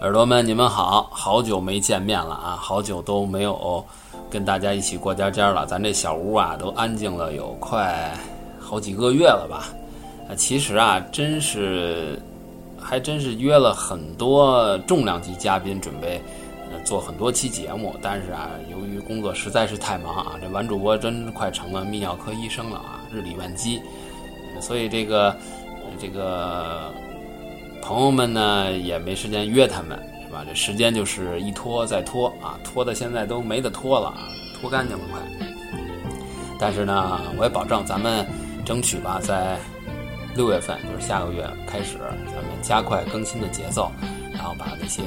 耳朵们，你们好，好久没见面了啊，好久都没有跟大家一起过家家了。咱这小屋啊，都安静了有快好几个月了吧？啊，其实啊，真是还真是约了很多重量级嘉宾，准备做很多期节目，但是啊，由于工作实在是太忙啊，这玩主播真快成了泌尿科医生了啊，日理万机，所以这个这个。朋友们呢也没时间约他们，是吧？这时间就是一拖再拖啊，拖的现在都没得拖了啊，拖干净了快。但是呢，我也保证咱们争取吧，在六月份，就是下个月开始，咱们加快更新的节奏，然后把那些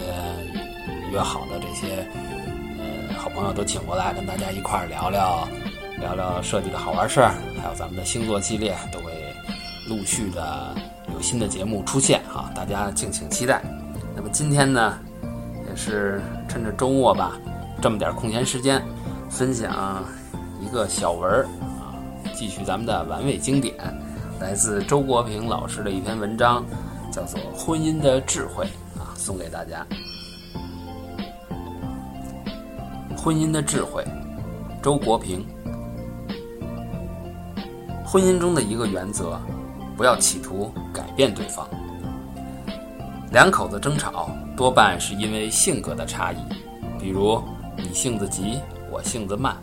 约好的这些呃好朋友都请过来，跟大家一块儿聊聊聊聊设计的好玩事儿，还有咱们的星座系列，都会陆续的。新的节目出现啊，大家敬请期待。那么今天呢，也是趁着周末吧，这么点空闲时间，分享一个小文儿啊，继续咱们的完美经典，来自周国平老师的一篇文章，叫做《婚姻的智慧》啊，送给大家。婚姻的智慧，周国平。婚姻中的一个原则。不要企图改变对方。两口子争吵多半是因为性格的差异，比如你性子急，我性子慢；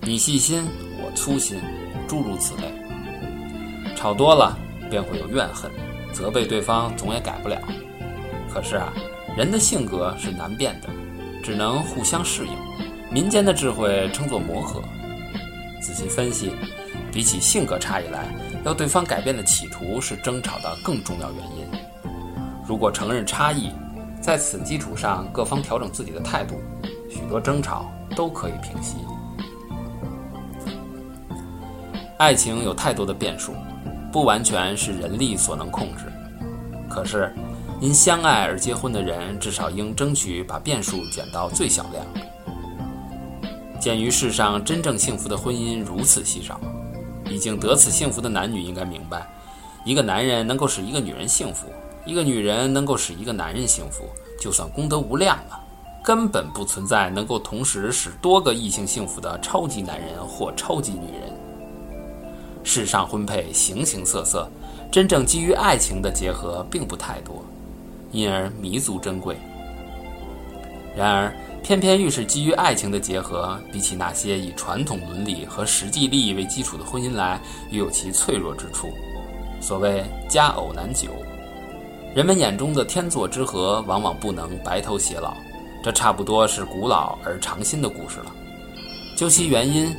你细心，我粗心，诸如此类。吵多了便会有怨恨，责备对方总也改不了。可是啊，人的性格是难变的，只能互相适应。民间的智慧称作磨合。仔细分析，比起性格差异来。要对方改变的企图是争吵的更重要原因。如果承认差异，在此基础上各方调整自己的态度，许多争吵都可以平息。爱情有太多的变数，不完全是人力所能控制。可是，因相爱而结婚的人，至少应争取把变数减到最小量。鉴于世上真正幸福的婚姻如此稀少。已经得此幸福的男女应该明白，一个男人能够使一个女人幸福，一个女人能够使一个男人幸福，就算功德无量了。根本不存在能够同时使多个异性幸福的超级男人或超级女人。世上婚配形形色色，真正基于爱情的结合并不太多，因而弥足珍贵。然而。偏偏越是基于爱情的结合，比起那些以传统伦理和实际利益为基础的婚姻来，越有其脆弱之处。所谓佳偶难久，人们眼中的天作之合，往往不能白头偕老。这差不多是古老而长新的故事了。究其原因，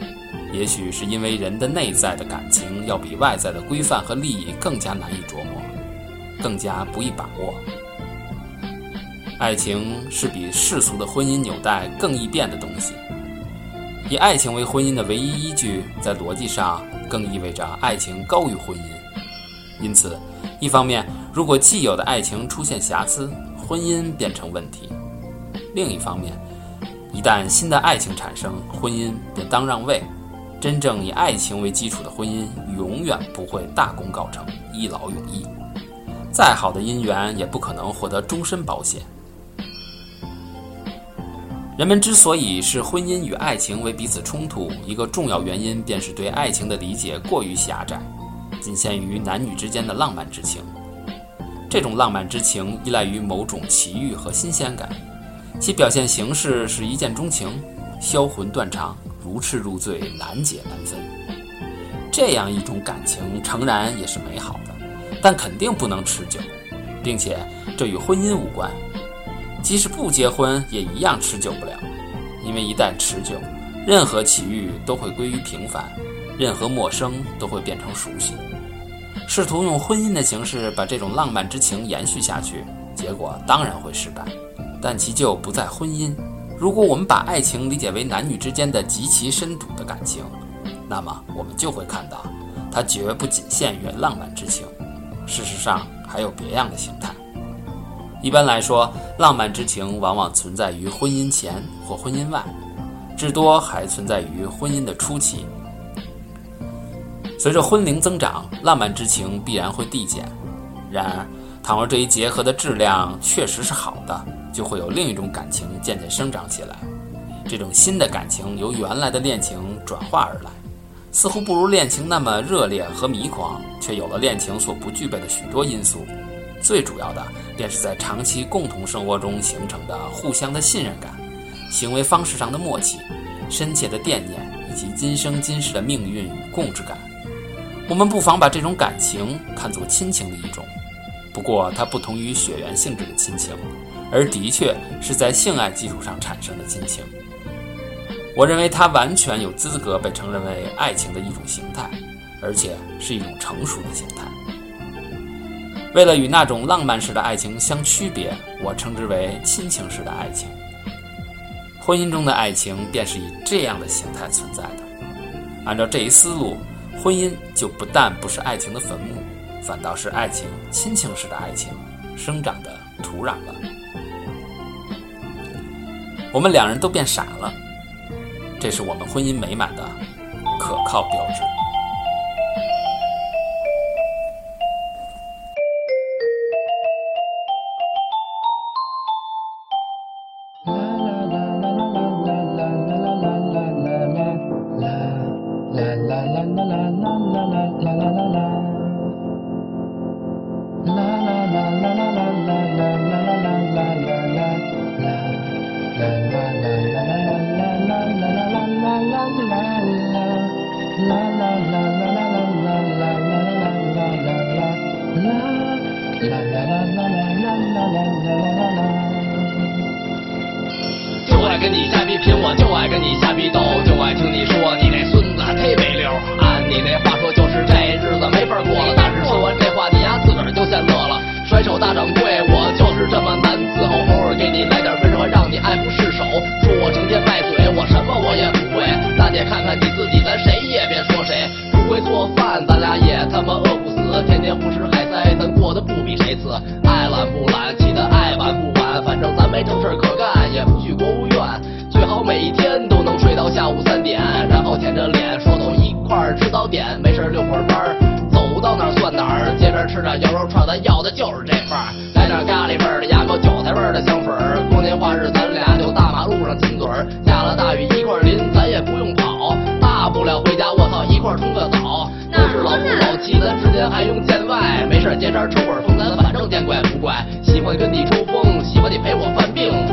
也许是因为人的内在的感情要比外在的规范和利益更加难以琢磨，更加不易把握。爱情是比世俗的婚姻纽带更易变的东西。以爱情为婚姻的唯一依据，在逻辑上更意味着爱情高于婚姻。因此，一方面，如果既有的爱情出现瑕疵，婚姻变成问题；另一方面，一旦新的爱情产生，婚姻便当让位。真正以爱情为基础的婚姻，永远不会大功告成、一劳永逸。再好的姻缘，也不可能获得终身保险。人们之所以视婚姻与爱情为彼此冲突，一个重要原因便是对爱情的理解过于狭窄，仅限于男女之间的浪漫之情。这种浪漫之情依赖于某种奇遇和新鲜感，其表现形式是一见钟情、销魂断肠、如痴如醉、难解难分。这样一种感情诚然也是美好的，但肯定不能持久，并且这与婚姻无关。即使不结婚，也一样持久不了，因为一旦持久，任何奇遇都会归于平凡，任何陌生都会变成熟悉。试图用婚姻的形式把这种浪漫之情延续下去，结果当然会失败。但其就不在婚姻。如果我们把爱情理解为男女之间的极其深笃的感情，那么我们就会看到，它绝不仅限于浪漫之情，事实上还有别样的形态。一般来说，浪漫之情往往存在于婚姻前或婚姻外，至多还存在于婚姻的初期。随着婚龄增长，浪漫之情必然会递减。然而，倘若这一结合的质量确实是好的，就会有另一种感情渐渐生长起来。这种新的感情由原来的恋情转化而来，似乎不如恋情那么热烈和迷狂，却有了恋情所不具备的许多因素。最主要的便是在长期共同生活中形成的互相的信任感、行为方式上的默契、深切的惦念以及今生今世的命运与共治感。我们不妨把这种感情看作亲情的一种，不过它不同于血缘性质的亲情，而的确是在性爱基础上产生的亲情。我认为它完全有资格被承认为爱情的一种形态，而且是一种成熟的形态。为了与那种浪漫式的爱情相区别，我称之为亲情式的爱情。婚姻中的爱情便是以这样的形态存在的。按照这一思路，婚姻就不但不是爱情的坟墓，反倒是爱情亲情式的爱情生长的土壤了。我们两人都变傻了，这是我们婚姻美满的可靠标志。跟你瞎逼贫，我就爱跟你瞎逼斗，就爱听你说你那孙子忒没溜。按你那话说，就是这日子没法过了。但是说完这话，你丫自个儿就先乐了。甩手大掌柜，三点，然后舔着脸说走一块儿吃早点，没事溜会儿弯儿，走到哪儿算哪儿。街边吃点羊肉串，咱要的就是这范儿。来点咖喱味儿的，牙膏韭菜味儿的香水儿。过年花日咱俩就大马路上亲嘴儿，下了大雨一块淋，咱也不用跑，大不了回家我操一块儿冲个澡。都是老夫老妻，咱之间还用见外？没事街边抽会儿风，咱反正见怪不怪。喜欢跟你抽风，喜欢你陪我犯病。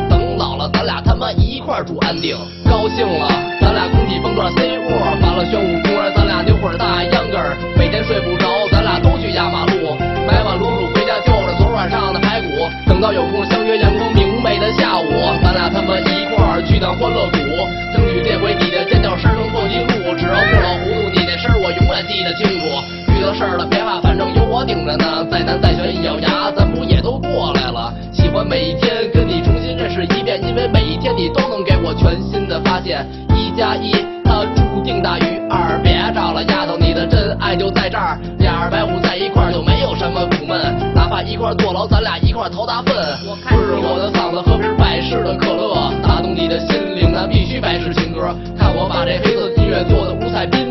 咱俩他妈一块儿住安定。高兴了，咱俩空气蹦转 C 窝，完了玄武公园，咱俩扭会儿大秧歌儿。每天睡不着，咱俩都去压马路，买碗卤煮回家就着昨晚上的排骨。等到有空相约阳光明媚的下午，咱俩他妈一块儿去趟欢乐谷，争取这回你的尖叫声能破纪录。只要不老糊涂，你那声我永远记得清楚。遇到事儿了别怕，反正有我顶着呢。再难再悬一咬牙，咱不也都过来了？喜欢每一天发现。一加一，它注定大于二。别找了，丫头，你的真爱就在这儿。俩白虎在一块儿就没有什么苦闷，哪怕一块儿坐牢，咱俩一块儿掏大粪。不是我的嗓子喝瓶百事的可乐，打动你的心灵，那必须百事情歌。看我把这黑色音乐做的五彩缤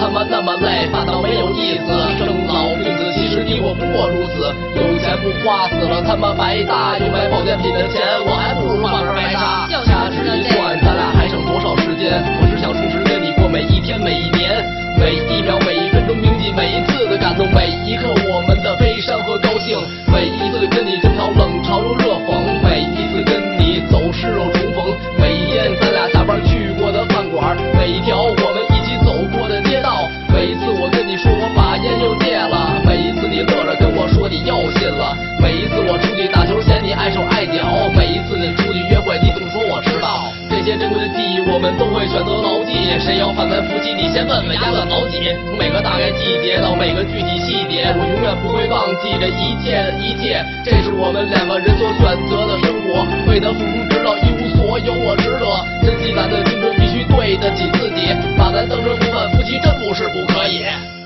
他妈那么累，反倒没有意思。生老病死，其实你我不过如此。有钱不花，死了他妈白搭。有买保健品的钱，我还不如换根白搭。掐指一算，咱俩还剩多少时间？我只想充实跟你过每一天每一年，每一秒每一分钟铭记每一次的感动，每一刻我们的悲伤和高兴，每一次跟你争吵冷嘲又热谁要犯咱夫妻，你先问问压了老几。从每个大概季节到每个具体细节，我永远不会忘记这一切一切。这是我们两个人所选择的生活，为他付出直到一无所有，我值得。珍惜咱的青春，必须对得起自己，把咱当成模范夫妻，真不是不可以。